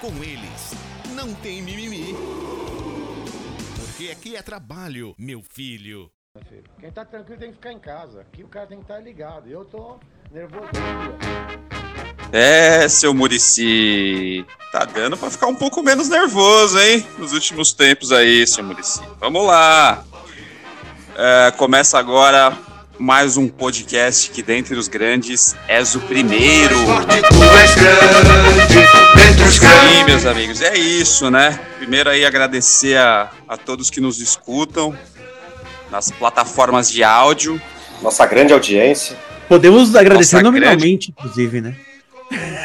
Com eles, não tem mimimi. Porque aqui é trabalho, meu filho. Quem tá tranquilo tem que ficar em casa. Aqui o cara tem que estar ligado. Eu tô nervoso. É, seu Murici. Tá dando pra ficar um pouco menos nervoso, hein? Nos últimos tempos aí, seu Murici. Vamos lá. É, começa agora mais um podcast que, dentre os grandes, és o primeiro. Sim, meus amigos, é isso, né? Primeiro aí agradecer a, a todos que nos escutam nas plataformas de áudio. Nossa grande audiência. Podemos agradecer Nossa, nominalmente, inclusive, né?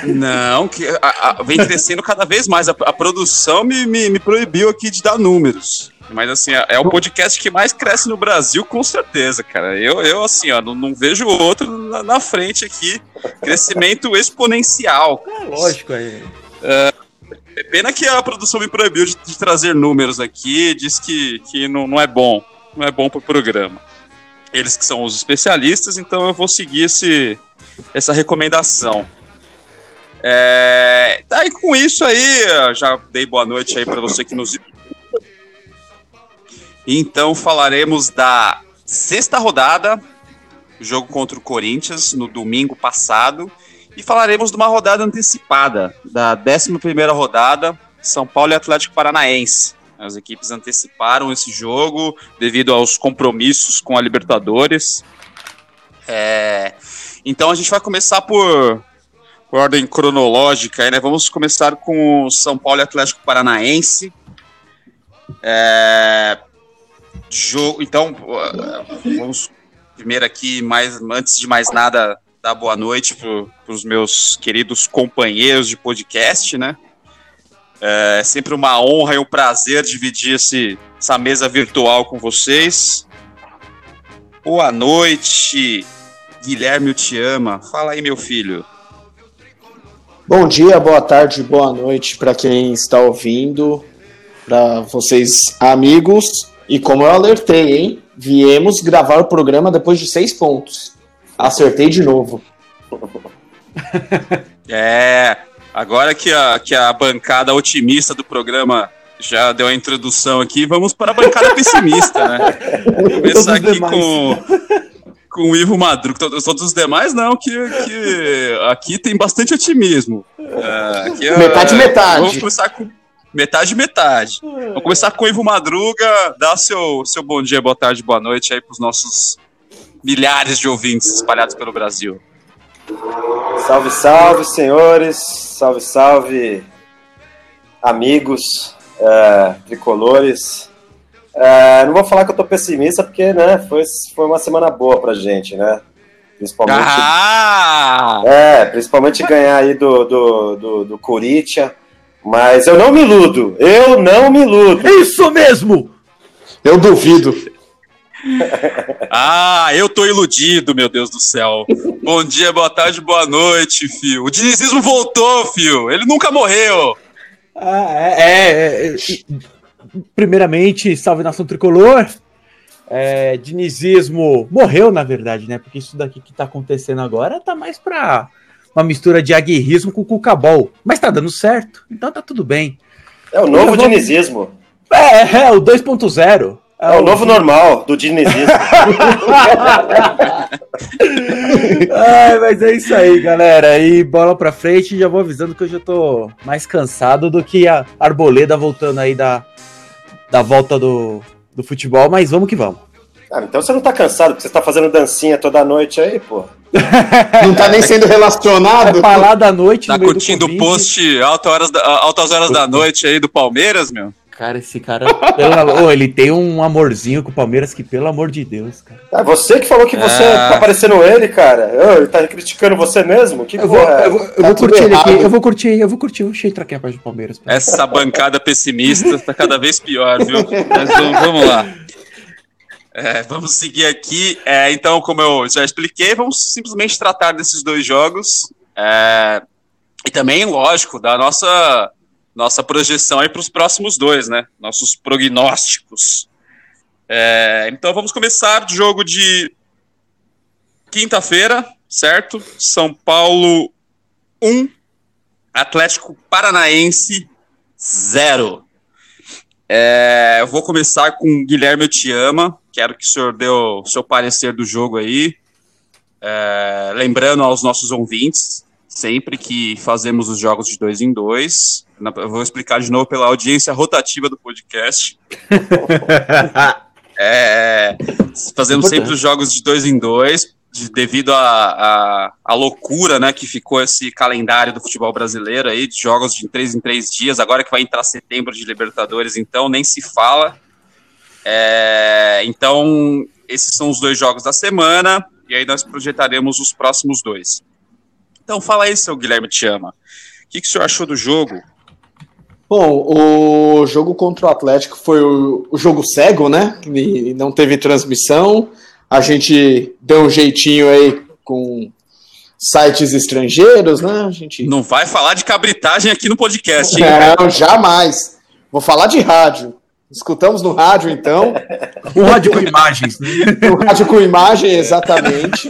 Não, que a- a- vem crescendo cada vez mais. A, a produção me, me, me proibiu aqui de dar números. Mas assim, é é o podcast que mais cresce no Brasil, com certeza, cara. Eu, eu assim, ó, não, não vejo outro na, na frente aqui. Crescimento exponencial. É lógico, é. Pena que a produção me proibiu de, de trazer números aqui, diz que, que não, não é bom. Não é bom pro programa. Eles que são os especialistas, então eu vou seguir esse, essa recomendação. É, daí com isso aí, já dei boa noite aí para você que nos Então falaremos da sexta rodada, jogo contra o Corinthians no domingo passado, e falaremos de uma rodada antecipada, da 11ª rodada, São Paulo e Atlético Paranaense. As equipes anteciparam esse jogo devido aos compromissos com a Libertadores. É, então a gente vai começar por, por ordem cronológica, né? Vamos começar com o São Paulo e Atlético Paranaense. É, jogo, então, vamos primeiro aqui, mais, antes de mais nada, dar boa noite para os meus queridos companheiros de podcast, né? É sempre uma honra e um prazer dividir esse, essa mesa virtual com vocês. Boa noite, Guilherme, eu te ama. Fala aí, meu filho. Bom dia, boa tarde, boa noite para quem está ouvindo, para vocês amigos. E como eu alertei, hein? Viemos gravar o programa depois de seis pontos. Acertei de novo. É, agora que a, que a bancada otimista do programa já deu a introdução aqui, vamos para a bancada pessimista, né? Começar aqui demais. com, com o Ivo Madruga. Todos todos os demais, não, que, que aqui tem bastante otimismo. É, aqui é- Metade, metade. Vamos começar com metade, metade. Vamos começar com o Ivo Madruga. Dá seu, seu bom dia, boa tarde, boa noite aí para os nossos milhares de ouvintes espalhados pelo Brasil. Salve, salve, senhores. Salve, salve, amigos, é, tricolores. É, não vou falar que eu tô pessimista, porque né, foi, foi uma semana boa pra gente, né? Principalmente, Ah! é, principalmente ganhar aí do, do, do, do Corinthians. Mas eu não me iludo, eu não me iludo. Isso mesmo! Eu duvido. Ah, eu tô iludido, meu Deus do céu. Bom dia, boa tarde, boa noite, fio. O dinizismo voltou, fio. Ele nunca morreu. Ah, é, é, é, e- Primeiramente, salve nação tricolor. É, dinizismo morreu, na verdade, né? Porque isso daqui que tá acontecendo agora tá mais pra uma mistura de aguerrismo com cucabol. Mas tá dando certo, então tá tudo bem. É o novo Eu vou- dinizismo. É, é, o 2.0. É o novo normal do dinizismo. Ai, mas é isso aí, galera. E bola pra frente. Já vou avisando que eu já tô mais cansado do que a Arboleda voltando aí da, da volta do, do futebol. Mas vamos que vamos. Ah, então você não tá cansado, porque você tá fazendo dancinha toda noite aí, pô. Não tá nem sendo relacionado. É pra lá da noite. Tá no meio do curtindo o post altas horas, da, altas horas da noite aí do Palmeiras, meu? Cara, esse cara. pelo- Ô, ele tem um amorzinho com o Palmeiras que, pelo amor de Deus, cara. É você que falou que você Ah. tá parecendo ele, cara. Ô, ele tá criticando você mesmo? Que Eu vou, porra é? eu vou, eu Tá vou curtir ele aqui. Eu vou curtir, eu vou curtir. Deixa eu entrar aqui a página do Palmeiras. Essa bancada pessimista tá cada vez pior, viu? Mas vamos, vamos lá. É, vamos seguir aqui. É, então, como eu já expliquei, vamos simplesmente tratar desses dois jogos. É, e também, lógico, da nossa, nossa projeção para os próximos dois, né? Nossos prognósticos. É, então, vamos começar o jogo de quinta-feira, certo? São Paulo 1, Atlético Paranaense 0. É, eu vou começar com Guilherme Eu Te Ama. Quero que o senhor dê o seu parecer do jogo aí. É, lembrando aos nossos ouvintes, sempre que fazemos os jogos de dois em dois, na- eu vou explicar de novo pela audiência rotativa do podcast. É, fazemos Importante. sempre os jogos de dois em dois, de- devido à loucura né, que ficou esse calendário do futebol brasileiro aí, de jogos de três em três dias, agora que vai entrar setembro de Libertadores, então nem se fala. É, então, esses são os dois jogos da semana, e aí nós projetaremos os próximos dois. Então, fala aí, seu Guilherme Te Ama. O que, que o senhor achou do jogo? Bom, o jogo contra o Atlético foi o, o jogo cego, né? E não teve transmissão. A gente deu um jeitinho aí com sites estrangeiros, né? A gente. Não vai falar de cabritagem aqui no podcast, hein? Não, jamais. Vou falar de rádio. Escutamos no rádio, então. Um rádio com imagens, né? No rádio com imagem, exatamente.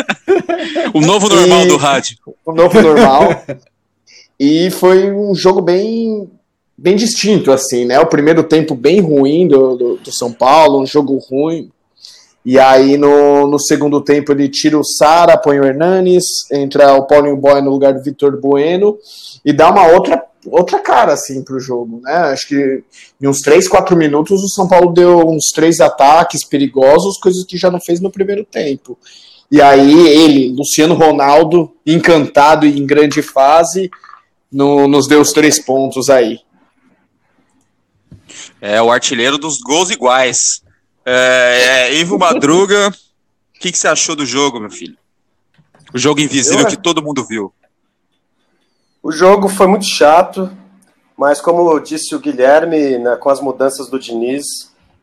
O novo normal E- do rádio. o novo normal. E foi um jogo bem, bem distinto, assim, né? O primeiro tempo bem ruim do, do, do São Paulo, um jogo ruim. E aí no, no segundo tempo ele tira o Sara, põe o Hernanes, entra o Paulinho Boy no lugar do Vitor Bueno e dá uma outra, outra cara, assim, pro jogo, né? Acho que em uns 3, 4 minutos o São Paulo deu uns três ataques perigosos, coisas que já não fez no primeiro tempo. E aí ele, Luciano Ronaldo, encantado e em grande fase, no- nos deu os três pontos aí. É o artilheiro dos gols iguais. É, é, Ivo Madruga, o que, que você achou do jogo, meu filho? O jogo invisível Eu- que todo mundo viu. O jogo foi muito chato, mas como disse o Guilherme, né, com as mudanças do Diniz,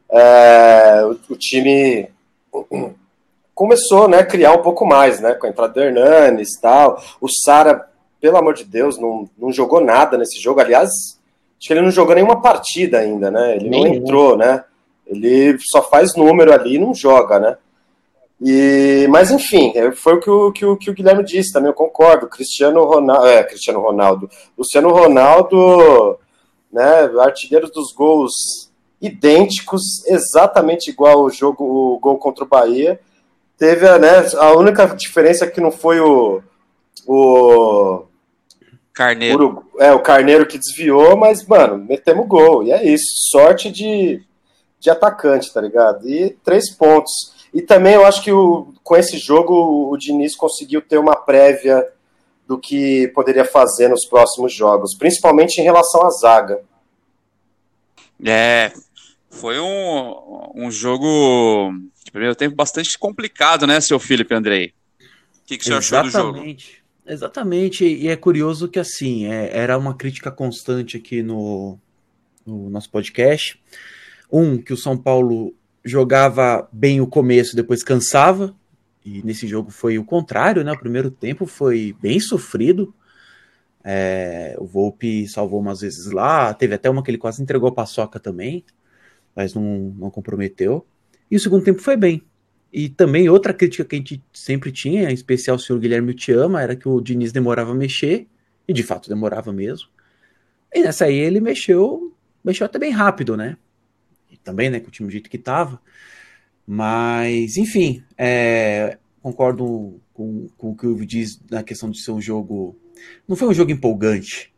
é, o, o time começou né, a criar um pouco mais, né, com a entrada do Hernanes e tal. O Sara, pelo amor de Deus, não, não jogou nada nesse jogo. Aliás, acho que ele não jogou nenhuma partida ainda, né? Ele não Nenhuma. entrou, né? Ele só faz número ali e não joga, né? E, mas enfim, é, foi o que o, que, o, que o Guilherme disse, também eu concordo. Cristiano Ronaldo, é, Cristiano Ronaldo, Luciano Ronaldo, né, artilheiro dos gols idênticos, exatamente igual o jogo, o gol contra o Bahia. Teve a, né, a única diferença é que não foi o, o, Carneiro. É, o Carneiro que desviou, mas, mano, metemos gol. E é isso. Sorte de, de atacante, tá ligado? E três pontos. E também eu acho que o, com esse jogo o Diniz conseguiu ter uma prévia do que poderia fazer nos próximos jogos, principalmente em relação à zaga. É, foi um, um jogo de primeiro tempo bastante complicado, né, seu Felipe Andrei? O que, que você achou do jogo? Exatamente. Exatamente, e é curioso que assim, é- era uma crítica constante aqui no, no nosso podcast. Um, que o São Paulo jogava bem o começo, depois cansava, e nesse jogo foi o contrário, né? O primeiro tempo foi bem sofrido. É, o Volpe salvou umas vezes lá, teve até uma que ele quase entregou a paçoca também, mas não, não comprometeu. E o segundo tempo foi bem. E também outra crítica que a gente sempre tinha, em especial o senhor Guilherme te ama, era que o Diniz demorava a mexer, e de fato demorava mesmo. E nessa aí ele mexeu, mexeu até bem rápido, né? Também, né, com o time do jeito que tava. Mas, enfim, é, concordo com, com o que o Ivo diz na questão de ser um jogo. Não foi um jogo empolgante,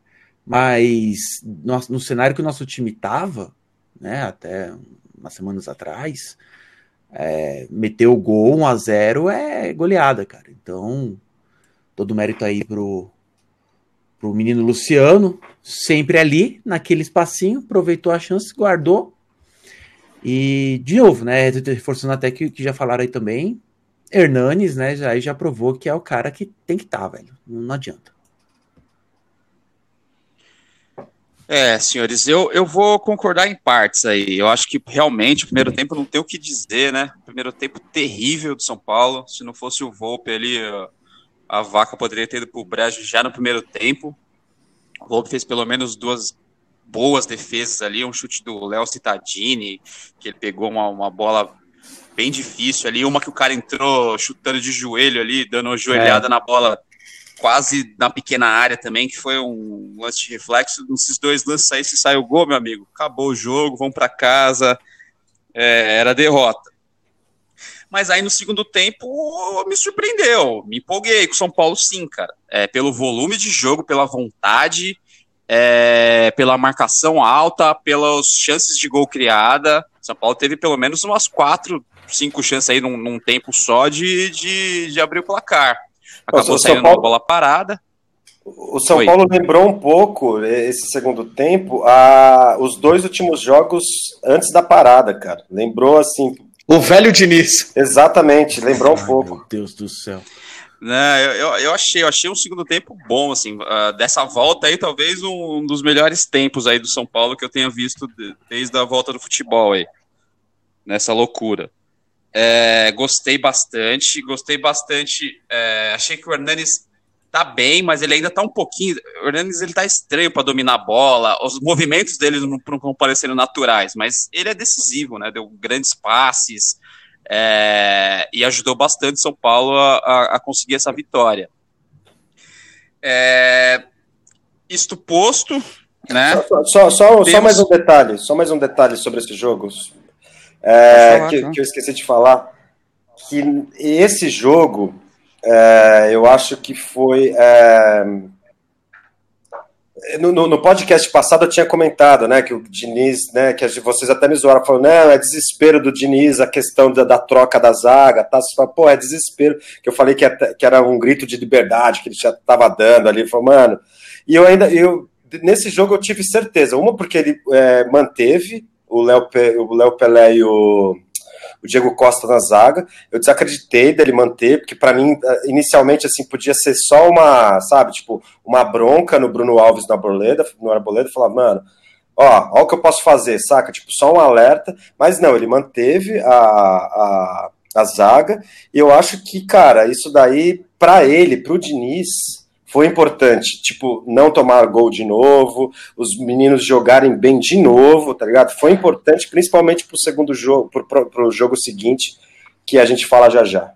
mas no, no cenário que o nosso time tava, né, até umas semanas atrás, é, meter o gol 1 a 0 é goleada, cara. Então, todo mérito aí pro, pro menino Luciano, sempre ali, naquele espacinho, aproveitou a chance, guardou. E, de novo, né, reforçando até que, que já falaram aí também, Hernanes, né, já, já provou que é o cara que tem que estar, tá, velho. Não, adianta. É, senhores, eu, eu vou concordar em partes aí. Eu acho que realmente o primeiro tempo não tem o que dizer, né? Primeiro tempo terrível do São Paulo. Se não fosse o Volpe ali, a vaca poderia ter ido pro brejo já no primeiro tempo. O Volpe fez pelo menos duas boas defesas ali, um chute do Léo Cittadini, que ele pegou uma, uma bola bem difícil ali, uma que o cara entrou chutando de joelho ali, dando uma joelhada é. na bola quase na pequena área também, que foi um lance de reflexo. Nesses dois lances aí, se sai o gol, meu amigo, acabou o jogo, vão para casa, é, era derrota. Mas aí no segundo tempo me surpreendeu, me empolguei com o São Paulo sim, cara. É, pelo volume de jogo, pela vontade, é, pela marcação alta, pelas chances de gol criada. São Paulo teve pelo menos umas quatro, cinco chances aí num, num tempo só de, de, de, abrir o placar. Acabou Nossa, saindo Paulo... uma bola parada. O São Oi. Paulo lembrou um pouco, esse segundo tempo, a, os dois últimos jogos antes da parada, cara. Lembrou assim, o velho Diniz. Exatamente, lembrou um pouco. Meu Deus do céu. Né, eu, eu, eu, achei, eu achei um segundo tempo bom, assim, uh, dessa volta aí, talvez um, um, dos melhores tempos aí do São Paulo que eu tenha visto de, desde a volta do futebol aí, nessa loucura. É, gostei bastante, gostei bastante, é, achei que o Hernanes tá bem, mas ele ainda tá um pouquinho. O Hernandes ele tá estranho para dominar a bola, os movimentos dele não estão parecendo naturais, mas ele é decisivo, né? Deu grandes passes é, e ajudou bastante São Paulo a, a conseguir essa vitória. É, isto posto, né? Só, só, só, Temos... só, mais um detalhe, só mais um detalhe sobre esses jogos é, falar, que, tá? que eu esqueci de falar. Que esse jogo é, eu acho que foi. No, no, podcast passado eu tinha comentado, né, que o Diniz, né, que vocês até me zoaram, falando, não, é desespero do Diniz a questão da, da troca da zaga, tá? Você fala, pô, é desespero, que eu falei que, que era um grito de liberdade que ele já estava dando ali, falou, mano, e eu ainda, eu, nesse jogo eu tive certeza, uma porque ele é, manteve o Léo o Pelé e o o Diego Costa na zaga. Eu desacreditei dele manter, porque para mim, eh, inicialmente, assim, podia ser só uma, sabe, tipo, uma bronca no Bruno Alves no Arboleda, no Arboleda, falar, mano, ó, ó o que eu posso fazer, saca? Tipo, só um alerta, mas não, ele manteve a, a, a zaga, e eu acho que, cara, isso daí, para ele, pro Diniz, foi importante, tipo, não tomar gol de novo, os meninos jogarem bem de novo, tá ligado? Foi importante, principalmente pro segundo jogo, pro, pro, pro jogo seguinte, que a gente fala já já.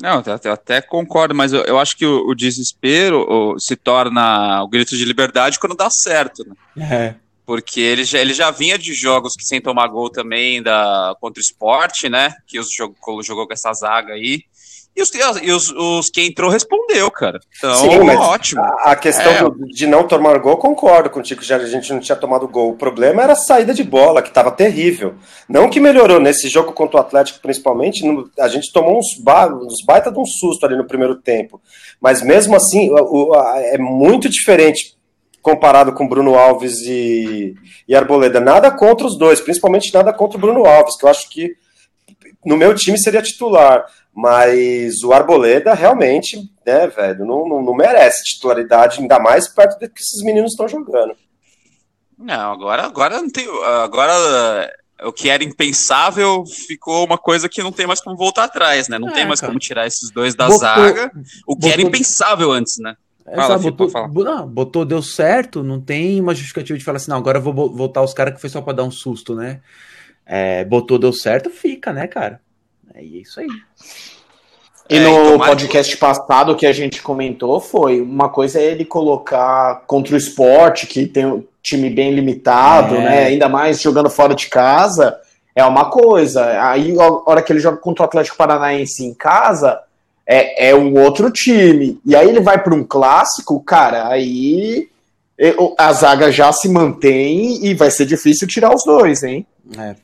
Não, eu até concordo, mas eu, eu acho que o, o desespero o, se torna o grito de liberdade quando dá certo, né? É. Porque ele já, ele já vinha de jogos que sem tomar gol também da, contra o esporte, né? Que os jogou, jogou com essa zaga aí. E os, e os, os que entrou respondeu, cara. Então, Sim, ótimo. A, a questão é. do, de não tomar gol, concordo contigo, já a gente não tinha tomado gol. O problema era a saída de bola, que estava terrível. Não que melhorou nesse jogo contra o Atlético, principalmente, no, a gente tomou uns, ba, uns baita de um susto ali no primeiro tempo. Mas mesmo assim, o, o, é muito diferente comparado com Bruno Alves e, e Arboleda. Nada contra os dois, principalmente nada contra o Bruno Alves, que eu acho que no meu time seria titular. Mas o Arboleda realmente, né, velho, não, não, não merece titularidade, ainda mais perto do que esses meninos estão jogando. Não, agora, agora não tem. Agora o que era impensável ficou uma coisa que não tem mais como voltar atrás, né? Não é, tem mais cara. como tirar esses dois da botou, zaga. O que botou, era impensável antes, né? Fala, Exato, botou, não, botou, deu certo, não tem uma justificativa de falar assim, não, agora eu vou voltar os caras que foi só pra dar um susto, né? É, botou, deu certo, fica, né, cara? É isso aí. E é, no então, podcast passado que a gente comentou foi uma coisa é ele colocar contra o esporte, que tem um time bem limitado, é. né? Ainda mais jogando fora de casa, é uma coisa. Aí, a hora que ele joga contra o Atlético Paranaense em casa, é, é um outro time. E aí ele vai para um clássico, cara, aí a zaga já se mantém e vai ser difícil tirar os dois, hein? É.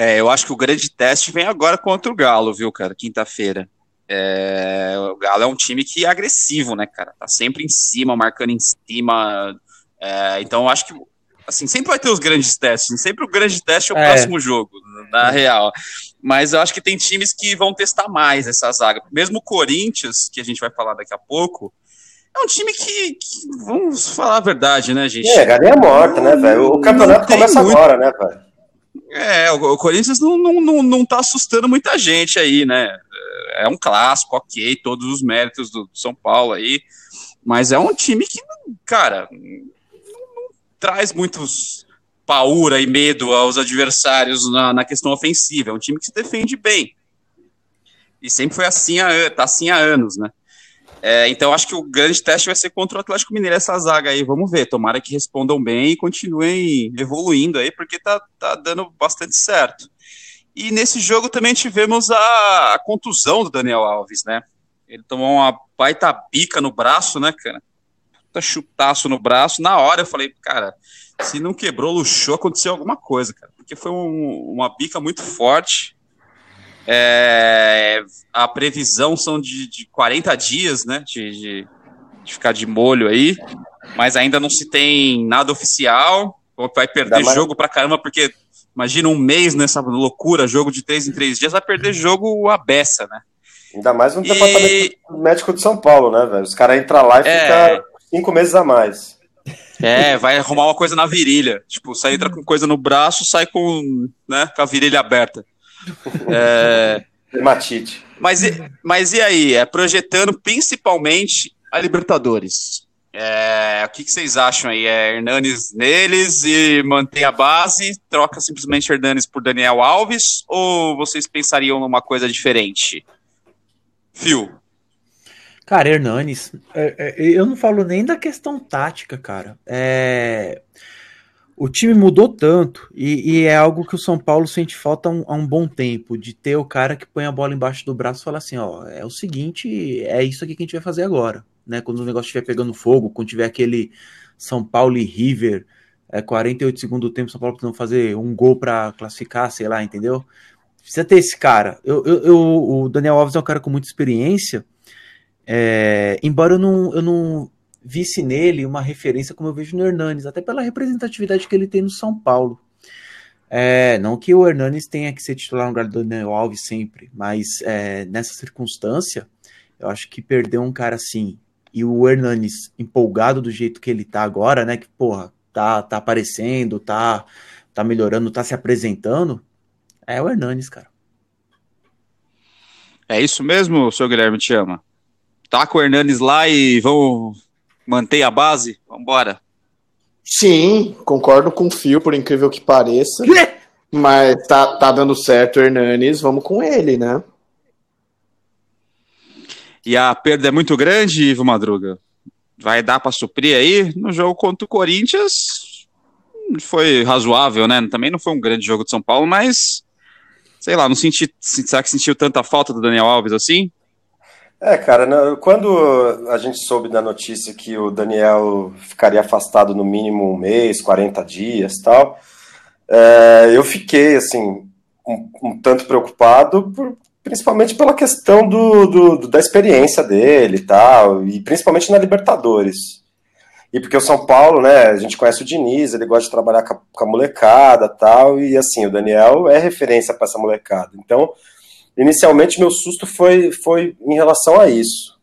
É, eu acho que o grande teste vem agora contra o Galo, viu, cara? Quinta-feira. É, o Galo é um time que é agressivo, né, cara? Tá sempre em cima, marcando em cima. É, então, eu acho que assim, sempre vai ter os grandes testes. Sempre o grande teste é o é. próximo jogo, na real. Mas eu acho que tem times que vão testar mais essa zaga. Mesmo o Corinthians, que a gente vai falar daqui a pouco, é um time que, que vamos falar a verdade, né, gente? É, galinha morta, né, velho? O campeonato começa muito... agora, né, velho? É, o, Corinthians não, não, não, não tá assustando muita gente aí, né? É um clássico, ok, todos os méritos do São Paulo aí, mas é um time que, cara, não, não traz muitos paura e medo aos adversários na, na questão ofensiva. É um time que se defende bem. E sempre foi assim, há, tá assim há anos, né? É, então acho que o grande teste vai ser contra o Atlético Mineiro essa zaga aí. Vamos ver. Tomara que respondam bem e continuem evoluindo aí, porque tá, tá dando bastante certo. E nesse jogo também tivemos a, contusão do Daniel Alves, né? Ele tomou uma baita bica no braço, né, cara? Puta chutaço no braço. Na hora eu falei, cara, se não quebrou, luxou, aconteceu alguma coisa, cara. Porque foi um, uma bica muito forte. É, a previsão são de, de 40 dias, né? De, de, de, ficar de molho aí. Mas ainda não se tem nada oficial. Vai perder jogo pra caramba, porque imagina um mês nessa loucura, jogo de três em três dias, vai perder jogo a beça, né? Ainda mais no e... departamento médico de São Paulo, né, velho? Os caras entram lá e é... ficam cinco meses a mais. É, vai arrumar uma coisa na virilha. Tipo, sai entra com coisa no braço, sai com, né, com a virilha aberta. É... Hematite. Mas, mas e aí? É projetando principalmente a Libertadores. É, o que, que, vocês acham aí? É Hernanes neles e mantém a base? Troca simplesmente Hernanes por Daniel Alves? Ou vocês pensariam numa coisa diferente? Fio. Cara, Hernanes, é, é, eu não falo nem da questão tática, cara. É, o time mudou tanto e, e, é algo que o São Paulo sente falta há um, há um, bom tempo de ter o cara que põe a bola embaixo do braço e fala assim, ó, é o seguinte, é isso aqui que a gente vai fazer agora, né? Quando o negócio estiver pegando fogo, quando tiver aquele São Paulo e River, é 48 segundos do tempo, São Paulo precisando fazer um gol para classificar, sei lá, entendeu? Precisa ter esse cara. Eu, eu, eu, o Daniel Alves é um cara com muita experiência é, embora eu não, eu não visse nele uma referência como eu vejo no Hernanes, até pela representatividade que ele tem no São Paulo. É, não que o Hernanes tenha que ser titular no lugar do Daniel Alves sempre, mas é, nessa circunstância, eu acho que perder um cara assim e o Hernanes empolgado do jeito que ele tá agora, né? Que, porra, tá, tá aparecendo, tá, tá melhorando, tá se apresentando, é o Hernanes, cara. É isso mesmo, seu Guilherme te ama? Taca o Hernanes lá e vamos manter a base? Vamos embora. Sim, concordo com o Fio, por incrível que pareça. Mas tá, tá dando certo o Hernanes, vamos com ele, né? E a perda é muito grande, Ivo Madruga? Vai dar para suprir aí? No jogo contra o Corinthians foi razoável, né? Também não foi um grande jogo de São Paulo, mas sei lá, não senti. Será que sentiu tanta falta do Daniel Alves assim? É, cara, quando a gente soube da notícia que o Daniel ficaria afastado no mínimo um mês, 40 dias tal, é, eu fiquei, assim, um, um tanto preocupado, por, principalmente pela questão do, do, da experiência dele e tal, e principalmente na Libertadores. E porque o São Paulo, né, a gente conhece o Diniz, ele gosta de trabalhar com a, com a molecada tal, e assim, o Daniel é referência para essa molecada. Então, Inicialmente, meu susto foi, foi em relação a isso.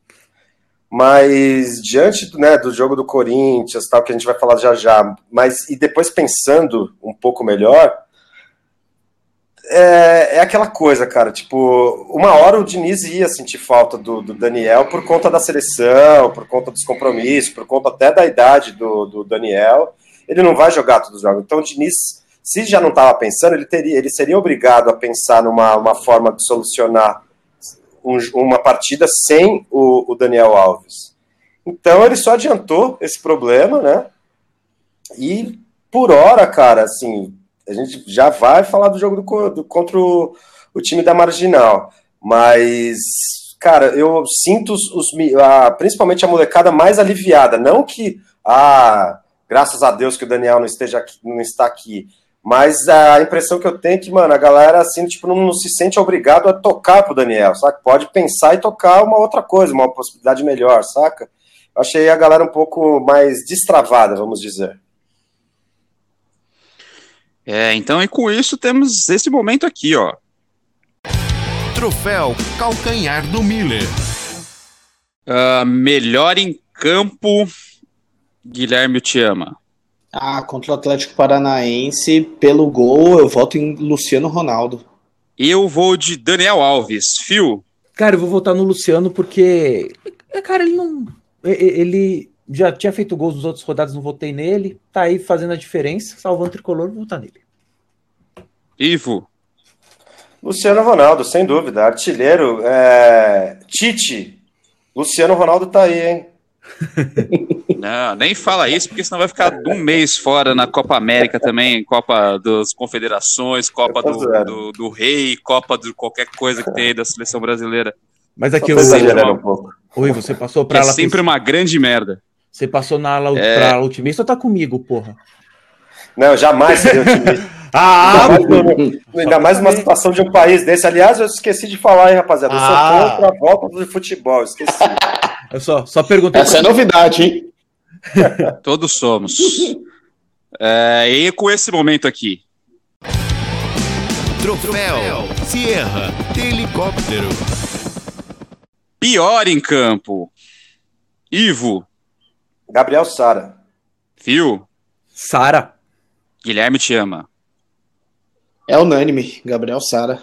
Mas diante né, do jogo do Corinthians, tal, que a gente vai falar já já, mas e depois pensando um pouco melhor, é, é aquela coisa, cara, tipo, uma hora o Diniz ia sentir falta do, do, Daniel por conta da seleção, por conta dos compromissos, por conta até da idade do, do Daniel. Ele não vai jogar todos os jogos. Então o Diniz se já não estava pensando, ele, teria, ele seria obrigado a pensar numa uma forma de solucionar um, uma partida sem o, o, Daniel Alves. Então ele só adiantou esse problema, né? E por hora, cara, assim, a gente já vai falar do jogo do, do contra o, o, time da Marginal, mas cara, eu sinto os, os a, principalmente a molecada mais aliviada, não que ah, graças a Deus que o Daniel não esteja aqui, não está aqui, Mas a impressão que eu tenho é que, mano, a galera, assim, tipo, não, não se sente obrigado a tocar pro Daniel, saca? Pode pensar e tocar uma outra coisa, uma possibilidade melhor, saca? Eu achei a galera um pouco mais destravada, vamos dizer. É, então, e com isso temos esse momento aqui, ó. Troféu Calcanhar do Miller. Uh, melhor em campo, Guilherme te ama. Ah, contra o Atlético Paranaense, pelo gol, eu voto em Luciano Ronaldo. Eu vou de Daniel Alves. Fio? Cara, eu vou votar no Luciano porque. Cara, ele não. Ele já tinha feito gols nos outros rodadas, não votei nele. Tá aí fazendo a diferença, salvando o tricolor, vou votar nele. Ivo. Luciano Ronaldo, sem dúvida. Artilheiro. É... Tite. Luciano Ronaldo tá aí, hein? Não, nem fala isso, porque senão vai ficar um mês fora na Copa América também, Copa das Confederações, Copa do, do, do, Rei, Copa de qualquer coisa que tem aí da seleção brasileira. Mas aqui um pouco. Oi, você passou para é sempre uma grande merda. Você passou na ala é... pra otimista ou tá comigo, porra? Não, jamais seria otimista. ah, ainda mais, no, ainda mais numa situação de um país desse. Aliás, eu esqueci de falar, hein, rapaziada. Eu ah. sou contra a volta do futebol, esqueci. Eu só, só perguntei. Essa é novidade, hein? Todos somos. É, e com esse momento aqui. Troféu Sierra Helicóptero. Pior em campo. Ivo. Gabriel Sara. Fio. Sara. Guilherme te ama. É unânime, Gabriel Sara.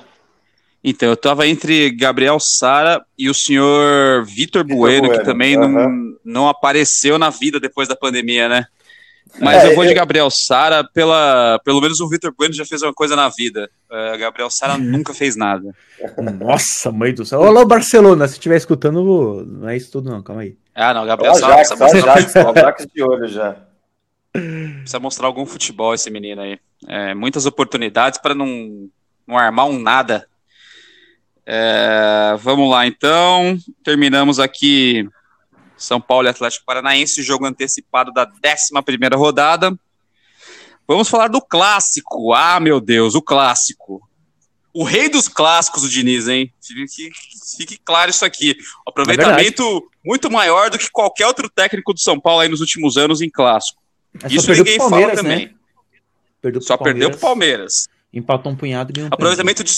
Então, eu tava entre Gabriel Sara e o senhor Vitor bueno, bueno, que também não, não apareceu na vida depois da pandemia, né? Mas é, eu vou de Gabriel Sara, pela, pelo menos o Vitor Bueno já fez uma coisa na vida. Uh, Gabriel Sara nunca fez nada. Nossa, mãe do céu. Olha o Barcelona, se estiver escutando, não é isso tudo não, calma aí. Ah, não, Gabriel Sara precisa mostrar... de olho já. Precisa mostrar algum futebol esse menino aí. É, muitas oportunidades para não, não armar um nada é, vamos lá, então. Terminamos aqui São Paulo e Atlético Paranaense, jogo antecipado da 11 rodada. Vamos falar do clássico. Ah, meu Deus, o clássico. O rei dos clássicos, o Diniz, hein? Fique, fique claro isso aqui. O aproveitamento é muito maior do que qualquer outro técnico do São Paulo aí nos últimos anos em clássico. É isso ninguém fala né? também. Né? Perdeu só perdeu pro Palmeiras. Empatou um punhado e ganhou um Aproveitamento de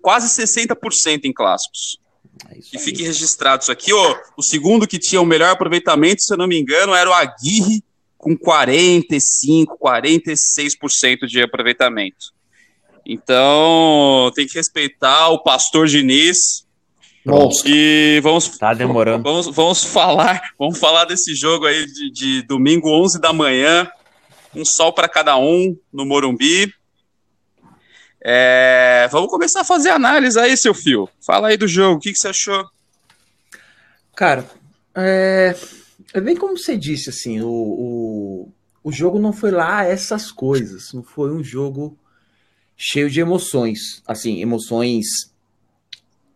quase 60% em clássicos. É e fique registrado isso aqui. ó. o segundo que tinha o melhor aproveitamento, se eu não me engano, era o Aguirre, com 45%, 46% de aproveitamento. Então, tem que respeitar o pastor Diniz. Nossa. E vamos, tá demorando. Vamos, vamos falar, vamos falar desse jogo aí de, de domingo 11 da manhã, um sol para cada um no Morumbi. É, vamos começar a fazer análise aí, seu fio. Fala aí do jogo, o que, que você achou? Cara, é, é bem como você disse, assim, o, o, o jogo não foi lá essas coisas, não foi um jogo cheio de emoções, assim, emoções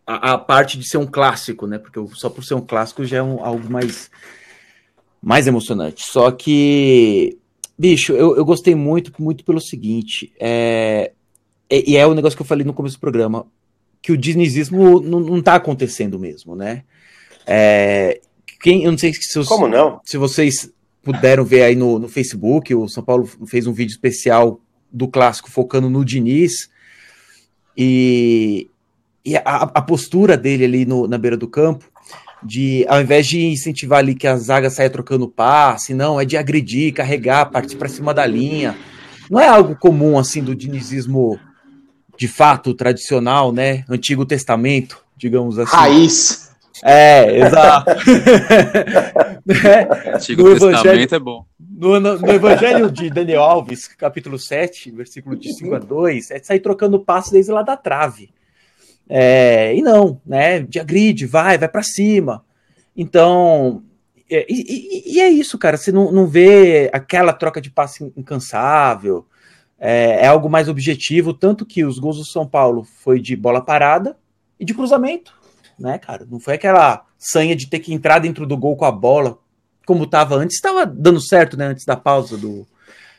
a, a, parte de ser um clássico, né? Porque só por ser um clássico já é um, algo mais mais emocionante. Só que, bicho, eu, eu gostei muito, muito pelo seguinte, é, e, e é o negócio que eu falei no começo do programa, que o dinizismo não, não tá acontecendo mesmo, né? É, quem, eu não sei se, os, Como não? se vocês puderam ver aí no, no Facebook, o São Paulo fez um vídeo especial do clássico focando no Diniz e, e a, a, postura dele ali no, na beira do campo, de ao invés de incentivar ali que a zaga saia trocando passe, não, é de agredir, carregar, partir para cima da linha. Não é algo comum assim do dinizismo de fato tradicional, né? Antigo Testamento, digamos assim. Raiz. É, exato. é, Antigo Testamento é bom. No, no, no, Evangelho de Daniel Alves, capítulo 7, versículo de 5 a 2, é sair trocando passos desde lá da trave. É, e não, né? De agride, vai, vai para cima. Então, é, e, e, e, é isso, cara. Você não, não vê aquela troca de passe incansável, é, é, algo mais objetivo, tanto que os gols do São Paulo foi de bola parada e de cruzamento, né, cara? Não foi aquela sanha de ter que entrar dentro do gol com a bola, como estava antes, estava dando certo, né, antes da pausa do,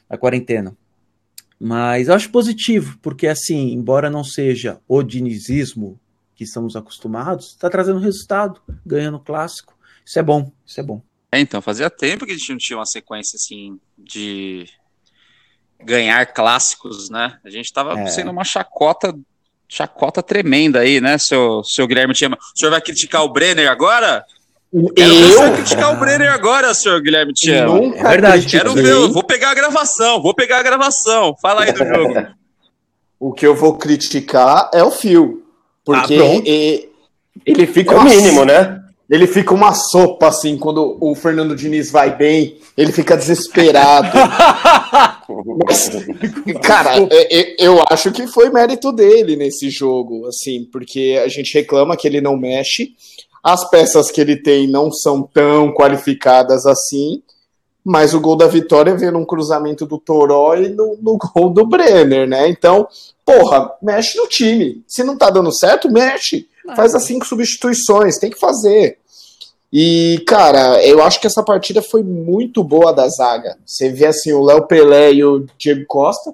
da quarentena. Mas eu acho positivo, porque assim, embora não seja o dinizismo que estamos acostumados, está trazendo resultado, ganhando clássico. Isso é bom, isso é bom. É, então, fazia tempo que a gente não tinha uma sequência assim de ganhar clássicos, né? A gente tava é. sendo uma chacota chacota tremenda aí, né, seu, seu Guilherme Tiama? O senhor vai criticar o Brenner agora? Quero eu? Ver criticar o Brenner agora, senhor Guilherme Tiama. É verdade. Quero ver, vou pegar a gravação, vou pegar a gravação. Fala aí do jogo. o que eu vou criticar é o Fio. Porque ah, ele fica. É o mínimo, né? Ele fica uma sopa, assim, quando o Fernando Diniz vai bem, ele fica desesperado. Mas, cara, é, é, eu acho que foi mérito dele nesse jogo, assim, porque a gente reclama que ele não mexe, as peças que ele tem não são tão qualificadas assim, mas o gol da vitória veio num cruzamento do Toró e no, no gol do Brenner, né? Então, porra, mexe no time. Se não tá dando certo, mexe faz as cinco substituições, tem que fazer. E, cara, eu acho que essa partida foi muito boa da zaga. Você vê assim, o Léo Pelé e o Diego Costa,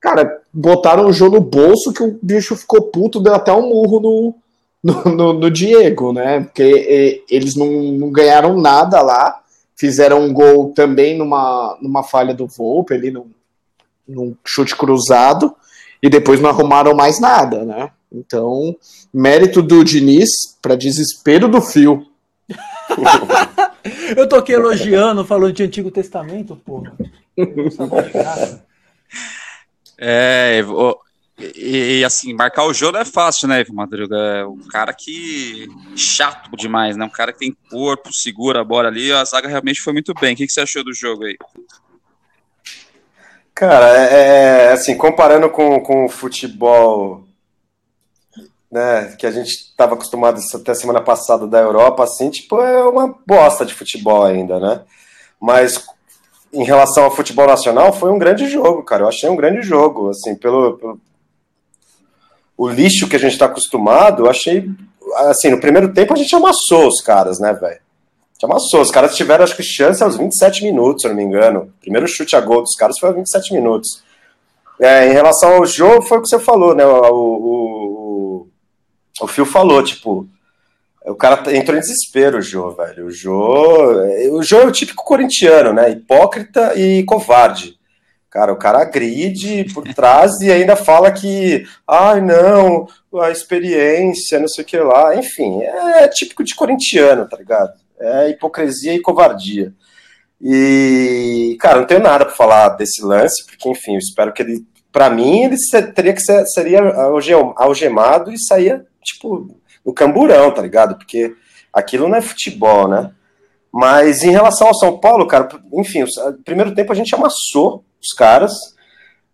cara, botaram o jogo no bolso que o bicho ficou puto, deu até um murro no, no, no, no Diego, né? Porque e, eles não, não, ganharam nada lá. Fizeram um gol também numa, numa falha do Volpe, ali num, num chute cruzado, e depois não arrumaram mais nada, né? Então, mérito do Diniz para desespero do Fio. Eu tô aqui elogiando, falando de Antigo Testamento, porra. É, e, e, assim, marcar o jogo é fácil, né, Ivo Madruga? É um cara que. chato demais, né? Um cara que tem corpo, segura a bola ali. A zaga realmente foi muito bem. O que, que você achou do jogo aí? Cara, é, é assim, comparando com, com o futebol né, que a gente estava acostumado até semana passada da Europa, assim, tipo, é uma bosta de futebol ainda, né? Mas em relação ao futebol nacional, foi um grande jogo, cara. Eu achei um grande jogo, assim, pelo, pelo... o lixo que a gente está acostumado, eu achei, assim, no primeiro tempo a gente amassou os caras, né, velho? amassou. Os caras tiveram, acho que, chance aos 27 minutos, se não me engano. O primeiro chute a gol dos caras foi aos 27 minutos. É, em relação ao jogo, foi o que você falou, né? O, o, o Phil falou, tipo, o cara entrou em desespero, o Jô, velho. O Jô, o Jô é o típico corintiano, né? Hipócrita e covarde. Cara, o cara agride por trás e ainda fala que, ai, ah, não, a experiência, não sei o que lá. Enfim, é típico de corintiano, tá ligado? É hipocrisia e covardia. E, cara, não tenho nada para falar desse lance, porque, enfim, eu espero que ele, para mim, ele teria que ser, seria algemado e saía tipo, no camburão, tá ligado? Porque aquilo não é futebol, né? Mas em relação ao São Paulo, cara, enfim, o primeiro tempo a gente amassou os caras.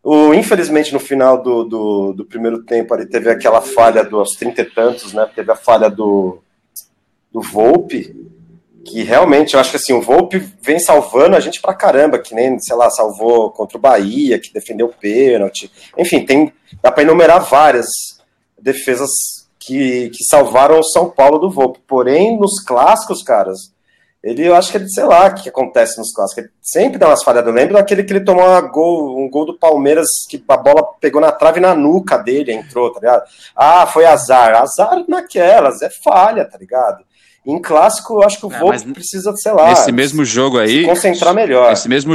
O, infelizmente, no final do, do, do primeiro tempo, ali teve aquela falha dos trinta e tantos, né? Teve a falha do, do Volpe, que realmente eu acho que assim, o Volpe vem salvando a gente pra caramba, que nem, sei lá, salvou contra o Bahia, que defendeu o pênalti. Enfim, tem, dá para enumerar várias defesas que, que salvaram o São Paulo do Volpe. Porém, nos clássicos, caras, ele, eu acho que ele, sei lá, o que acontece nos clássicos. Ele sempre dá umas falhadas. Eu lembro daquele que ele tomou gol, um gol do Palmeiras, que a bola pegou na trave na nuca dele, entrou, tá ligado? Ah, foi azar. Azar naquelas, é falha, tá ligado? Em clássico, eu acho que o é, Volpe precisa, sei lá. Nesse mesmo jogo aí. Se concentrar melhor. Esse mesmo,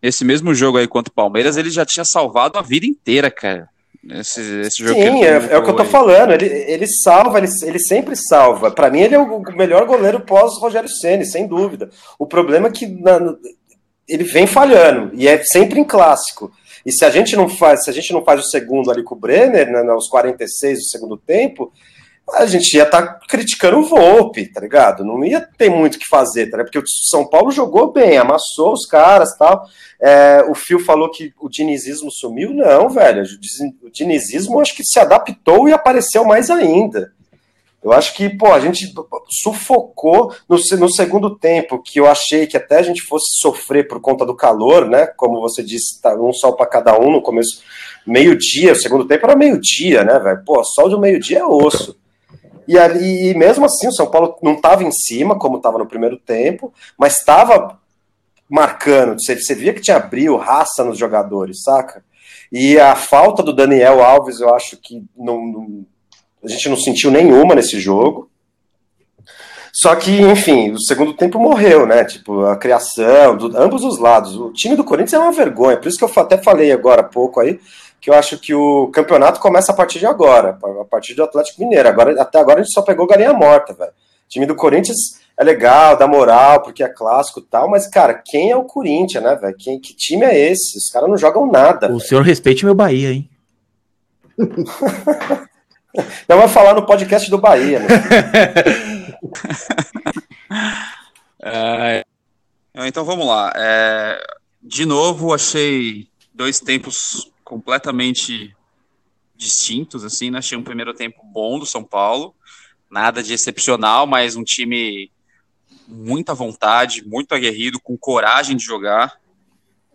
esse mesmo jogo aí contra o Palmeiras, ele já tinha salvado a vida inteira, cara. Esse, esse jogo Sim, é, é, o que eu tô aí. falando. Ele, ele salva, ele, ele sempre salva. Para mim, ele é o melhor goleiro pós Rogério Ceni, sem dúvida. O problema é que na, ele vem falhando e é sempre em clássico. E se a gente não faz, se a gente não faz o segundo ali com o Brenner, né, nos 46 do segundo tempo, a gente ia estar tá criticando o Volpe, tá ligado? Não ia ter muito o que fazer, tá ligado? Porque o São Paulo jogou bem, amassou os caras tal. É, o Fio falou que o dinizismo sumiu. Não, velho. O dinizismo acho que se adaptou e apareceu mais ainda. Eu acho que, pô, a gente sufocou no, no segundo tempo, que eu achei que até a gente fosse sofrer por conta do calor, né? Como você disse, tá um sol para cada um no começo, meio-dia, o segundo tempo era meio-dia, né, velho? Pô, sol de meio-dia é osso. E, ali, e mesmo assim, o São Paulo não estava em cima, como estava no primeiro tempo, mas estava marcando. Você, você via que tinha brilho, raça nos jogadores, saca? E a falta do Daniel Alves, eu acho que não, não, a gente não sentiu nenhuma nesse jogo. Só que, enfim, o segundo tempo morreu, né? Tipo, a criação, do, ambos os lados. O time do Corinthians é uma vergonha. Por isso que eu até falei agora há pouco aí, que eu acho que o campeonato começa a partir de agora, a partir do Atlético Mineiro. Agora, até agora a gente só pegou galinha morta, velho. O time do Corinthians é legal, dá moral, porque é clássico e tal, mas, cara, quem é o Corinthians, né, velho? Que time é esse? Os caras não jogam nada. O véio. senhor respeite meu Bahia, hein? Não vai falar no podcast do Bahia, né? é, então vamos lá. É, de novo, achei dois tempos completamente distintos, assim, né? Achei um primeiro tempo bom do São Paulo, nada de excepcional, mas um time muita vontade, muito aguerrido, com coragem de jogar,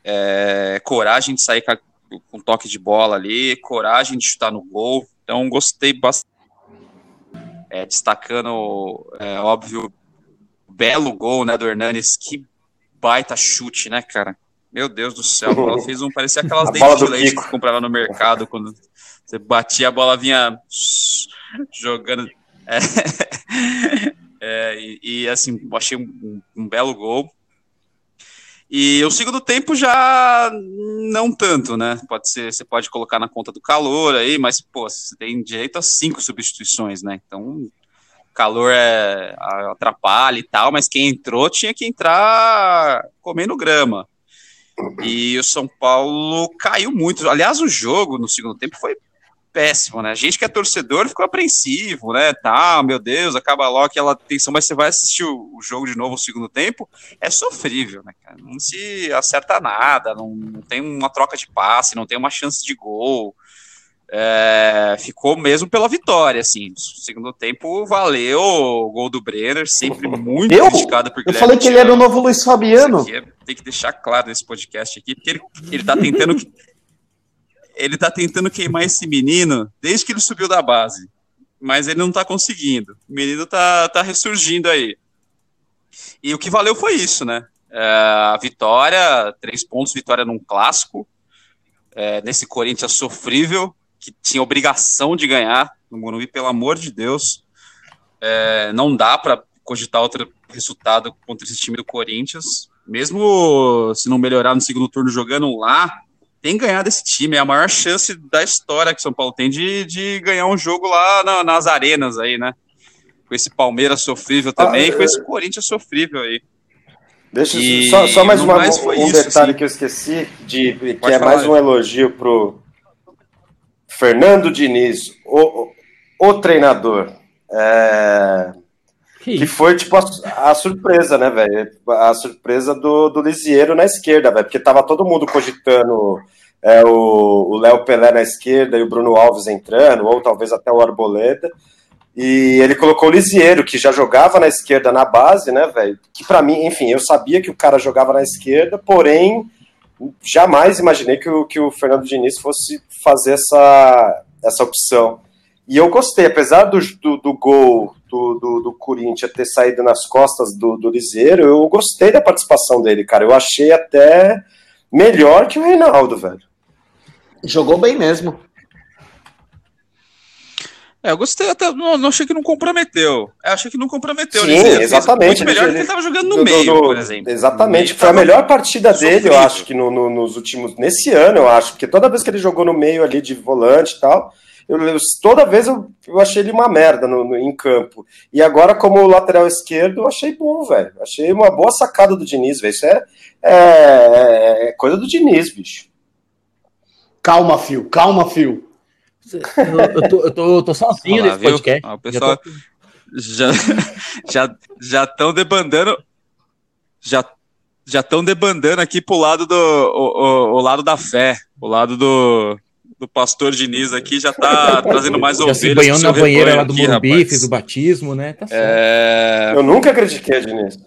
é, coragem de sair com, com toque de bola ali, coragem de chutar no gol. Então, gostei bastante. É, destacando, é, óbvio, belo gol né, do Hernanes. Que baita chute, né, cara? Meu Deus do céu, ela fez um. Parecia aquelas dentes de leite que comprava no mercado. Quando você batia, a bola vinha jogando. É, é, e, e, assim, achei um, um belo gol. E o segundo tempo já não tanto, né? Pode ser, você pode colocar na conta do calor aí, mas pô, você tem direito a cinco substituições, né? Então, calor é, atrapalha e tal, mas quem entrou tinha que entrar comendo grama. E o São Paulo caiu muito. Aliás, o jogo no segundo tempo foi péssimo, né? A gente que é torcedor ficou apreensivo, né? Tá, meu Deus, acaba logo aquela tensão, mas você vai assistir o, o jogo de novo no segundo tempo, é sofrível, né, cara? Não se acerta nada, não, não tem uma troca de passe, não tem uma chance de gol. É, ficou mesmo pela vitória, assim. segundo tempo valeu o gol do Brenner, sempre muito eu? criticado por Eu falei que ele era o novo Luiz Fabiano. É, tem que deixar claro nesse podcast aqui, porque ele, ele tá tentando ele tá tentando queimar esse menino desde que ele subiu da base. Mas ele não tá conseguindo. O menino tá, tá ressurgindo aí. E o que valeu foi isso, né? É, a vitória, três pontos, vitória num clássico. É, nesse Corinthians sofrível, que tinha obrigação de ganhar no Morumbi, pelo amor de Deus. É, não dá para cogitar outro resultado contra esse time do Corinthians. Mesmo se não melhorar no segundo turno jogando lá, tem que ganhar desse time. É a maior chance da história que São Paulo tem de, de ganhar um jogo lá na, nas arenas aí, né? Com esse Palmeiras sofrível também, ah, com esse Corinthians sofrível aí. Deixa e, só, só mais, uma, mais um, isso, detalhe assim. que eu esqueci, de, que Pode é mais um elogio pro Fernando Diniz, o, o, o treinador. É, que foi, tipo, a, a surpresa, né, velho? A surpresa do, do Lisieiro na esquerda, velho. Porque tava todo mundo cogitando é, o Léo Pelé na esquerda e o Bruno Alves entrando, ou talvez até o Arboleda. E ele colocou o Lisieiro, que já jogava na esquerda na base, né, velho? Que para mim, enfim, eu sabia que o cara jogava na esquerda, porém, jamais imaginei que o, que o Fernando Diniz fosse fazer essa, essa opção. E eu gostei, apesar do, do, do gol do, do, do, Corinthians ter saído nas costas do, do Liseiro, eu gostei da participação dele, cara. Eu achei até melhor que o Reinaldo, velho. Jogou bem mesmo. É, eu gostei até. Não, não achei que não comprometeu. Eu achei que não comprometeu. Sim, exatamente. Muito melhor ele, que ele estava jogando no, meio, por exemplo. Exatamente. Foi a melhor partida dele, eu acho, que no, no, nos últimos. Nesse ano, eu acho. Porque toda vez que ele jogou no meio ali de volante e tal, eu, eu, toda vez eu, eu achei ele uma merda no, no, em campo. E agora, como lateral esquerdo, eu achei bom, velho. Achei uma boa sacada do Diniz, velho. Isso é, é, é, coisa do Diniz, bicho. Calma, Fio, calma, Fio. Eu, eu, tô, eu, tô, eu tô sozinho Olá, nesse viu? podcast. Ah, o pessoal já já já estão debandando já já estão debandando aqui pro lado do o, o, o lado da fé, o lado do do pastor Diniz aqui já tá trazendo mais já ovelhas. Se banhando na banheira lá do aqui, Morumbi, rapaz. fez o batismo, né? Tá é... Eu nunca critiquei Diniz.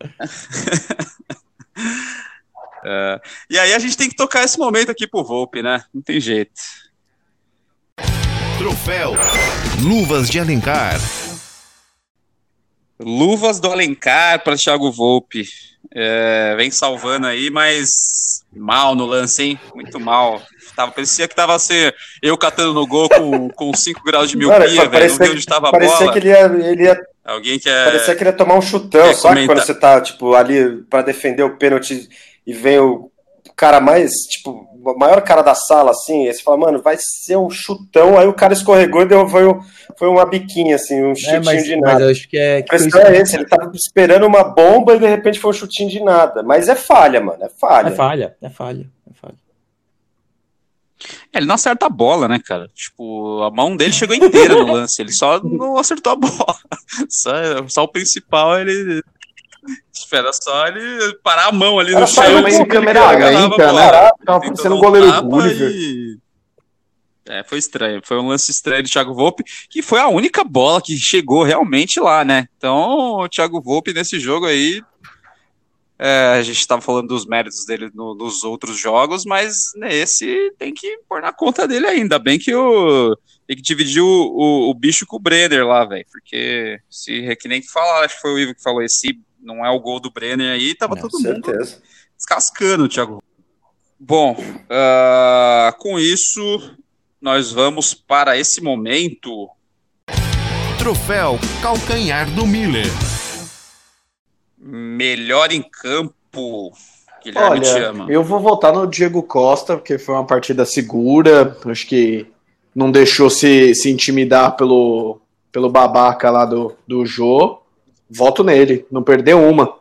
é... E aí a gente tem que tocar esse momento aqui pro Volpe, né? Não tem jeito. Troféu Luvas de Alencar. Luvas do Alencar para Thiago Volpe. É, vem salvando aí, mas mal no lance, hein? Muito mal. Tava, parecia que tava assim, eu catando no gol com, com 5 graus de miopia, velho. Não vi onde estava a parecia bola. que ele ia, ele ia Alguém quer. Parecia que ele ia tomar um chutão, Quer sabe? comentar? Quando você tá, tipo, ali pra defender o pênalti e vem o cara mais, tipo, maior cara da sala, assim, aí você fala, mano, vai ser um chutão, aí o cara escorregou e deu, foi, um- foi uma biquinha, assim, um chutinho É, mas, de mas nada. eu acho que é. A Que foi questão é esse, ele tava esperando uma bomba e de repente foi um chutinho de nada. Mas é falha, mano, é falha. É falha, é falha, é falha. É, ele não acerta a bola, né, cara? Tipo, a mão dele chegou inteira no lance, ele só não acertou a bola. Só, só o principal, ele. Espera só ele parar a mão ali Era no chão. uma e em câmera lenta, né? Tava parecendo um goleiro Gulliver. e- É, foi estranho. Foi um lance estranho do Thiago Volpe, que foi a única bola que chegou realmente lá, né? Então, o Thiago Volpe nesse jogo aí. é, a gente estava falando dos méritos dele no- nos outros jogos, mas nesse tem que pôr na conta dele ainda. Bem que o. Tem que dividir o, o, o bicho com o Brenner lá, velho. Porque se é que nem que falar, acho que foi o Ivo que falou, esse não é o gol do Brenner aí, tava Não, todo Com mundo certeza. descascando Thiago. Bom, ah, com isso, nós vamos para esse momento. Troféu Calcanhar do Miller. Melhor em campo. Guilherme Olha, chama. eu vou votar no Diego Costa, porque foi uma partida segura. Acho que não deixou se, se intimidar pelo, pelo babaca lá do, do Jô. Voto nele, não perdeu uma.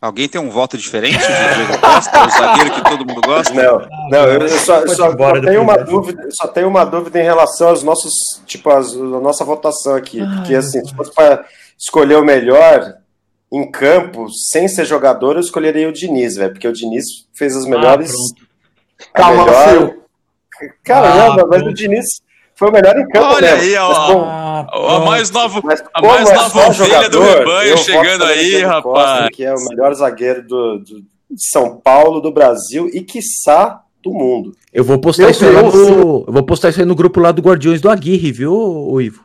Alguém tem um voto diferente de Diego Costa, o zagueiro que todo mundo gosta? Não, não, eu só, só- só tenho uma dúvida, só tenho uma dúvida em relação aos nossos, tipo, as, a nossa votação aqui, porque assim, se fosse para escolher o melhor em campo, sem ser jogador, eu escolheria o Diniz, velho, porque o Diniz fez as melhores. pronto. a Calma, melhor-. Caramba, Ah, mas pronto. o Diniz foi o melhor em campo, Olha né? aí, ó. Mas, bom, A mais nova, mas a mais é nova ovelha do jogador, rebanho eu chegando aí, Diego Costa, rapaz. que é o melhor zagueiro do, do- de São Paulo, do Brasil e, quiçá, do mundo. Eu vou postar Meu isso aí lá no, eu vou postar isso aí no grupo lá do Guardiões do Aguirre, viu, o Ivo?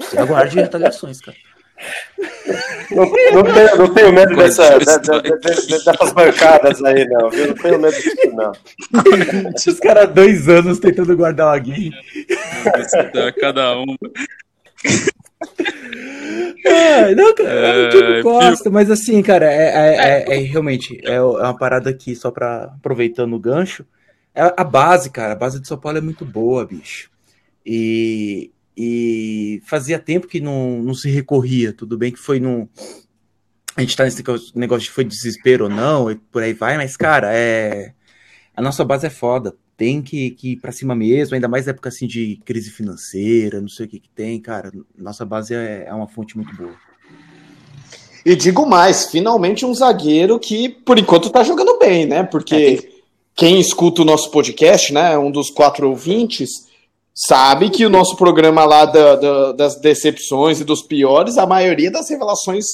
Você aguarde retaliações, cara. Não, não tenho, não tenho medo dessa, da- da- da- dessas bancadas aí, não. viu? Não tenho medo disso, não. Os caras dois anos tentando guardar o Aguirre. Cada um. É, não, cara, é o É, Diego Costa, mas assim, cara, é, é- é- é realmente é uma parada aqui, só pra aproveitando o gancho. é a base, cara, a base de São Paulo é muito boa, bicho. E, e fazia tempo que não, não se recorria. Tudo bem que foi num. A gente tá nesse negócio de foi desespero ou não, e por aí vai, mas, cara, é. A nossa base é foda. Tem que, que ir pra cima mesmo, ainda mais época assim de crise financeira, não sei o que que tem, cara. Nossa base é, é uma fonte muito boa. E digo mais, finalmente um zagueiro que, por enquanto, tá jogando bem, né? Porque quem escuta o nosso podcast, né? Um dos quatro ouvintes, sabe que o nosso programa lá da- da- das decepções e dos piores, a maioria das revelações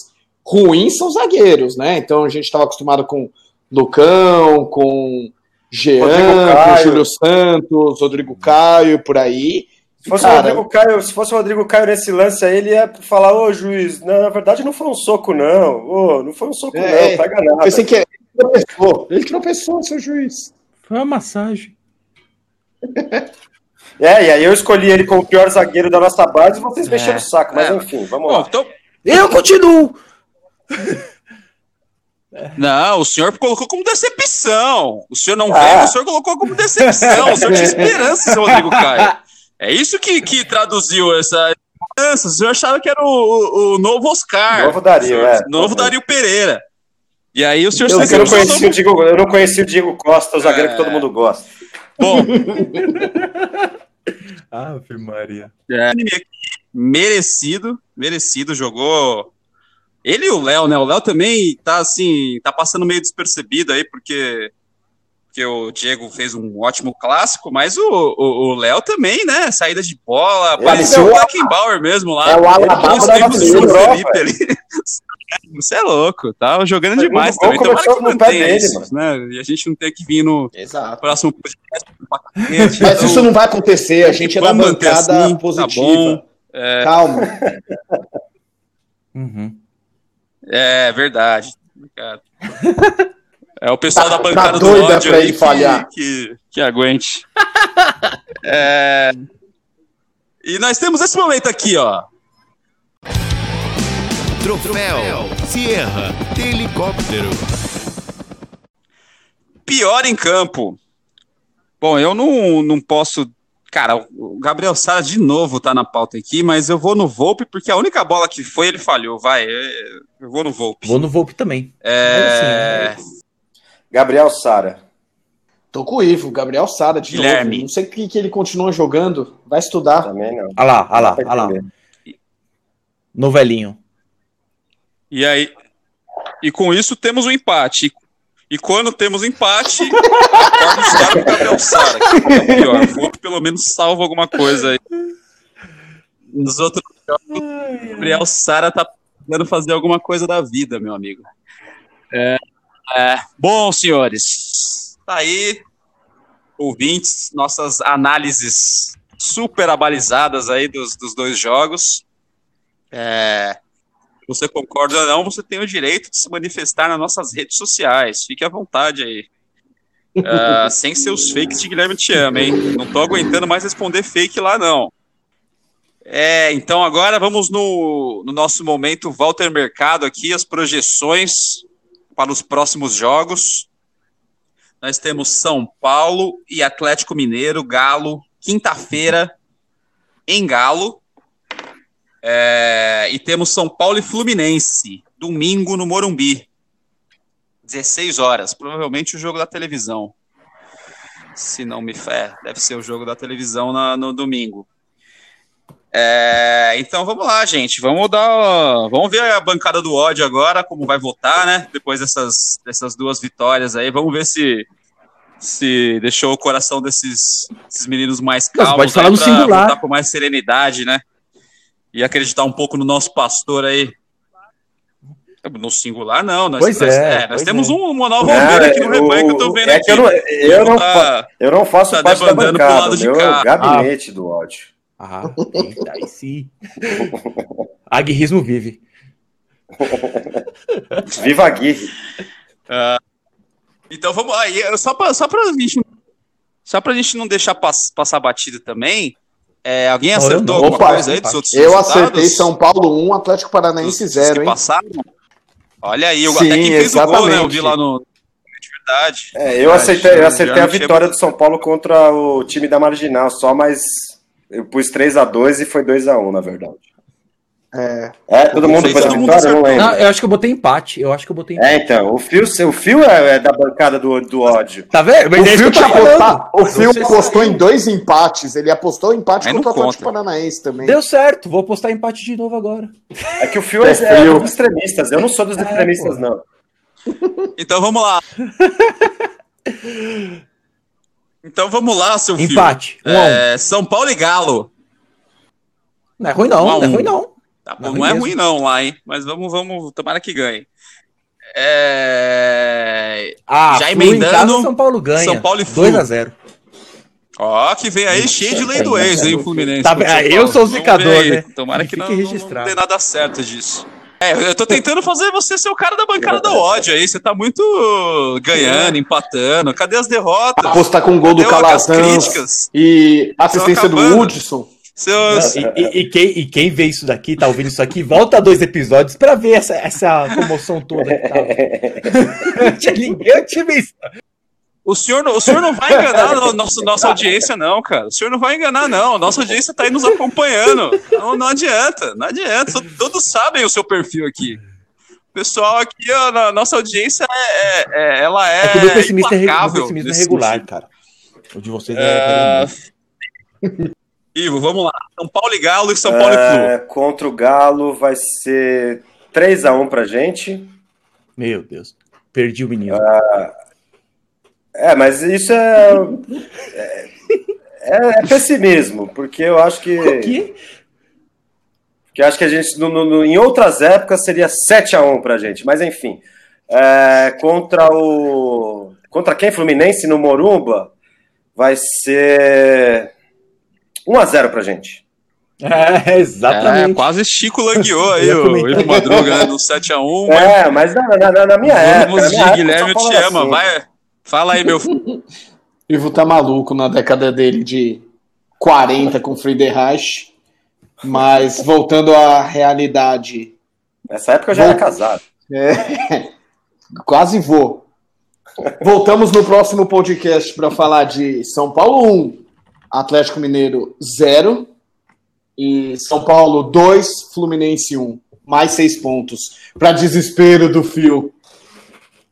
ruins são zagueiros, né? Então a gente estava acostumado com Lucão, com Jean, Rodrigo com Caio. Júlio Santos, Rodrigo Caio, por aí. Se fosse, Cara, o Rodrigo Caio, se fosse o Rodrigo Caio nesse lance aí, ele ia falar, ô juiz, não, na verdade não foi um soco, não. Ô, não foi um soco, É, não, pega nada. Pensei que ele tropeçou. Ele tropeçou, seu juiz. Foi uma massagem. É, e aí eu escolhi ele como o pior zagueiro da nossa base e vocês É. mexeram o saco. Mas É. enfim, vamos Bom, lá. então. Eu continuo! Não, o senhor colocou como decepção. O senhor não Ah. veio, o senhor colocou como decepção. O senhor tinha esperança, seu Rodrigo Caio. É isso que, que traduziu essa esperança. O senhor achava que era o, o- o novo Oscar. Novo Dario, é. Novo Dario Pereira. E aí o senhor Eu, se eu não conheci o Diego, eu não conheci o Diego Costa, o zagueiro É. que todo mundo gosta. Bom, Ave Maria. é, merecido, merecido, jogou. Ele e o Léo, né? O Léo também tá assim, tá passando meio despercebido aí, porque, porque o Diego fez um ótimo clássico, mas o Léo também, né? Saída de bola, Ele parecia deu- o Beckenbauer mesmo lá. É o Alabama da Europa, Felipe ali. Você é louco, tá jogando demais também. Tomara que no pé mantenha dele, isso, né? E a gente não ter que vir no Exato. próximo podcast. Mas então- isso não vai acontecer, a gente é da bancada assim, tá positiva. bom. Calma. Uhum. É verdade. Cara. É o pessoal Tá- da bancada tá do ódio aí que, falhar. Que, que aguente. É, E nós temos esse momento aqui, ó. Troféu Sierra helicóptero. Pior em campo. Bom, eu não, não posso. Cara, o Gabriel Sara de novo tá na pauta aqui, mas eu vou no Volpe porque a única bola que foi ele falhou. Vai, é, eu vou no Volpe. Vou no Volpe também. É, Gabriel Sara. Tô com o Ivo, Gabriel Sara de Guilherme. novo. Não sei o que, que ele continua jogando. Vai estudar. Também não. Olha lá, olha lá, Vai olha lá. entender. Novelinho. E aí, e com isso temos um empate. E quando temos empate, acorda os caras do Gabriel Sara, é pelo menos salva alguma coisa aí. Nos outros jogos, Gabriel Sara tá tentando fazer alguma coisa da vida, meu amigo. É, é, bom, senhores, tá aí, ouvintes, nossas análises super abalizadas aí dos, dos dois jogos. É, você concorda ou não, você tem o direito de se manifestar nas nossas redes sociais. Fique à vontade aí. Ah, sem seus fakes de Guilherme Te Ama, hein? Não tô aguentando mais responder fake lá, não. É, então agora vamos no, no nosso momento Walter Mercado aqui, as projeções para os próximos jogos. Nós temos São Paulo e Atlético Mineiro, Galo, quinta-feira, em Galo. É, e temos São Paulo e Fluminense, domingo no Morumbi. 16 horas, provavelmente o jogo da televisão. Se não me fé, deve ser o jogo da televisão na- no domingo. É, então vamos lá, gente. Vamos dar. Vamos ver a bancada do ódio agora, como vai votar, né? Depois dessas, dessas duas vitórias aí. Vvamos ver se, se deixou o coração desses, desses meninos mais Não, calmos. pode falar no singular. votar com mais serenidade, né? E acreditar um pouco no nosso pastor aí. No singular, não. Nós, Pois nós- é, nós pois temos é. um, uma nova ovelha aqui no é, rebanho que eu tô vendo é aqui. que eu não, eu não, Tá- eu não faço tá parte da debandando pro bancada, lado de cá. gabinete do ódio. Ah, eita, aí sim. Aguirrismo vive. Viva a Gui. Então vamos lá. Eh, Só pra, só pra gente. Só pra gente não deixar pass- passar batido também. É, alguém acertou alguma Opa, coisa aí dos outros Eu resultados? acertei São Paulo 1, Atlético Paranaense Dos- dos 0, que hein? passaram? Olha aí, eu, Sim, até quem fez o gol, né? Eu exatamente. vi lá no. De verdade. É, eu acertei, eu acertei a vitória do São Paulo contra o time da Marginal, só, mas eu pus 3x2 e foi 2x1, na verdade. É. É, todo mundo mundo vitória? Eu não lembro. Não, eu acho que eu botei empate. Eu acho que eu botei empate. É, então, o Fio, o Fio é, é da bancada do, do ódio. Tá vendo? O é Fio, falando. apostado- o Fio apostou em dois empates. Ele apostou em empate Aí contra o Atlético conta. Paranaense também. Deu certo, vou postar empate de novo agora. É que o Fio é, É é Fio. dos extremistas, eu não sou dos É, extremistas, pô. não. Então vamos lá. então vamos lá, seu filho. Empate, um um. É, São Paulo e Galo. Não é ruim não, Um não é ruim não. Tá Não bom, é não é mesmo. ruim não lá, hein? Mas vamos, vamos, tomara que ganhe. É... Ah, Já Flu em emendando, casa, São Paulo ganha. São Paulo e Flu. 2x0. Ó, que vem aí cheio de lei do ex, hein, o Fluminense. Tá São eu sou o zicador, né? Tomara Que não, não, dê nada certo disso. É, eu tô tentando fazer você ser o cara da bancada do ódio aí. Você tá muito ganhando, empatando. Cadê as derrotas? Apostar com o gol do Cadê as Calazans críticas? e assistência do. Hudson. Seus... E, e- e quem, e quem vê isso daqui, tá ouvindo isso aqui, volta dois episódios pra ver essa, essa comoção toda que tava. Tinha ninguém eu tinha visto. O senhor, não- o senhor não vai enganar a nossa, nossa audiência, não, cara. O senhor não vai enganar, não. Nossa audiência tá aí nos acompanhando. Não, não adianta, não adianta. Todos sabem o seu perfil aqui. O pessoal aqui, ó, na nossa audiência, é, é- é- ela é, É que o meu é, pessimismo é nesse regular, cara. O de vocês É, é. Ivo, vamos lá. São Paulo e Galo e São Paulo e Flu. É, contra o Galo vai ser 3x1 pra gente. Meu Deus. Perdi o menino. É, mas isso é. É, é pessimismo, porque eu acho que. que? Que eu acho que a gente, no- no- no- em outras épocas, seria 7x1 pra gente. Mas enfim. É, contra o. Contra quem? Fluminense no Morumba? Vai ser 1x0 pra gente. É, exatamente. É, quase Chico langueou aí, o. Ivo Madruga, né, no 7x1. mas É, mas na, na, na- na minha época. Vamos na de minha época, Guilherme, eu te assim. Vai, fala aí, meu filho. Ivo tá maluco na década dele de 40 com Friedreich. Mas voltando à realidade, Nessa época eu já era casado. é, quase vou. Voltamos no próximo podcast para falar de São Paulo 1, Atlético Mineiro 0 e São Paulo 2, Fluminense 1. Mais seis pontos. Para desespero do Fio.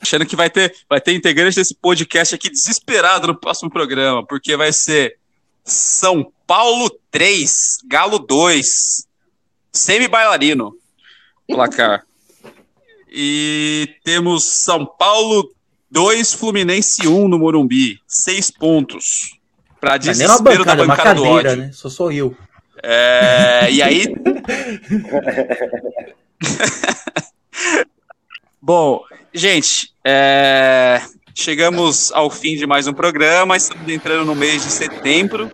Achando que vai ter, vai ter integrante desse podcast aqui desesperado no próximo programa, porque vai ser São Paulo 3, Galo 2, semi-bailarino, placar. E temos São Paulo 2, Fluminense 1 no Morumbi, seis pontos. Para Mas nem uma desespero da bancada, uma bancada do cadeira, ódio. né? Só sou eu. É, e aí. Bom, gente, é, chegamos ao fim de mais um programa. Estamos entrando no mês de setembro.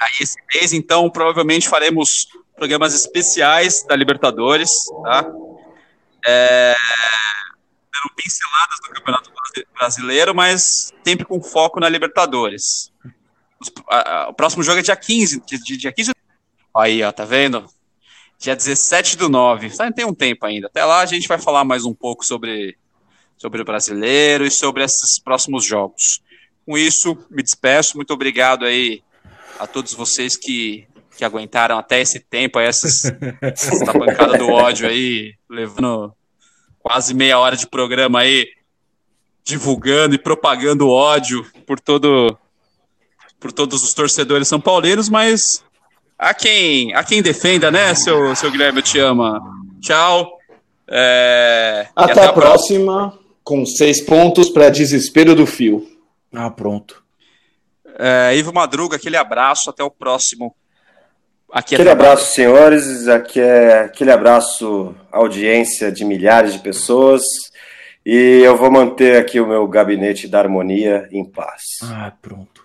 Aí esse mês, então, provavelmente faremos programas especiais da Libertadores, tá? É, dando pinceladas do Campeonato Brasi- Brasileiro, mas sempre com foco na Libertadores. Os- a- a- O próximo jogo é dia 15, dia, dia- dia 15 Aí, ó, tá vendo? Dia 17 do 9. Tá, Tem um tempo ainda. Até lá a gente vai falar mais um pouco sobre, sobre o brasileiro e sobre esses próximos jogos. Com isso, me despeço. Muito obrigado aí a todos vocês que, que aguentaram até esse tempo, aí, essas, essa bancada do ódio aí, levando quase meia hora de programa aí, divulgando e propagando ódio por todo por todos os torcedores são paulinos, mas a quem, a quem defenda, né, seu, seu Guilherme, eu te ama. Tchau. É, e Até, a próxima, com seis pontos para desespero do Fio. Ah, pronto. É, Ivo Madruga, aquele abraço. Até o próximo. Aqui é Aquele abraço, senhores. Aqui é aquele abraço, audiência de milhares de pessoas. E eu vou manter aqui o meu gabinete da harmonia em paz. Ah, pronto.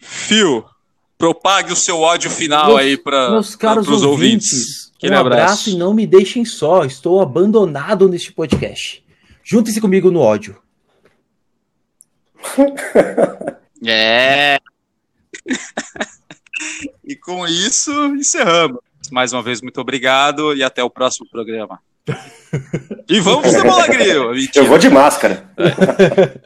Fio, propague o seu ódio final Meus- aí para os ouvintes, ouvintes. um abraço. abraço. e não me deixem só. Estou abandonado neste podcast. Juntem-se comigo no ódio. É. e com isso, encerramos. Mais uma vez, muito obrigado e até o próximo programa. E vamos de bola, Grilo. Eu vou de máscara.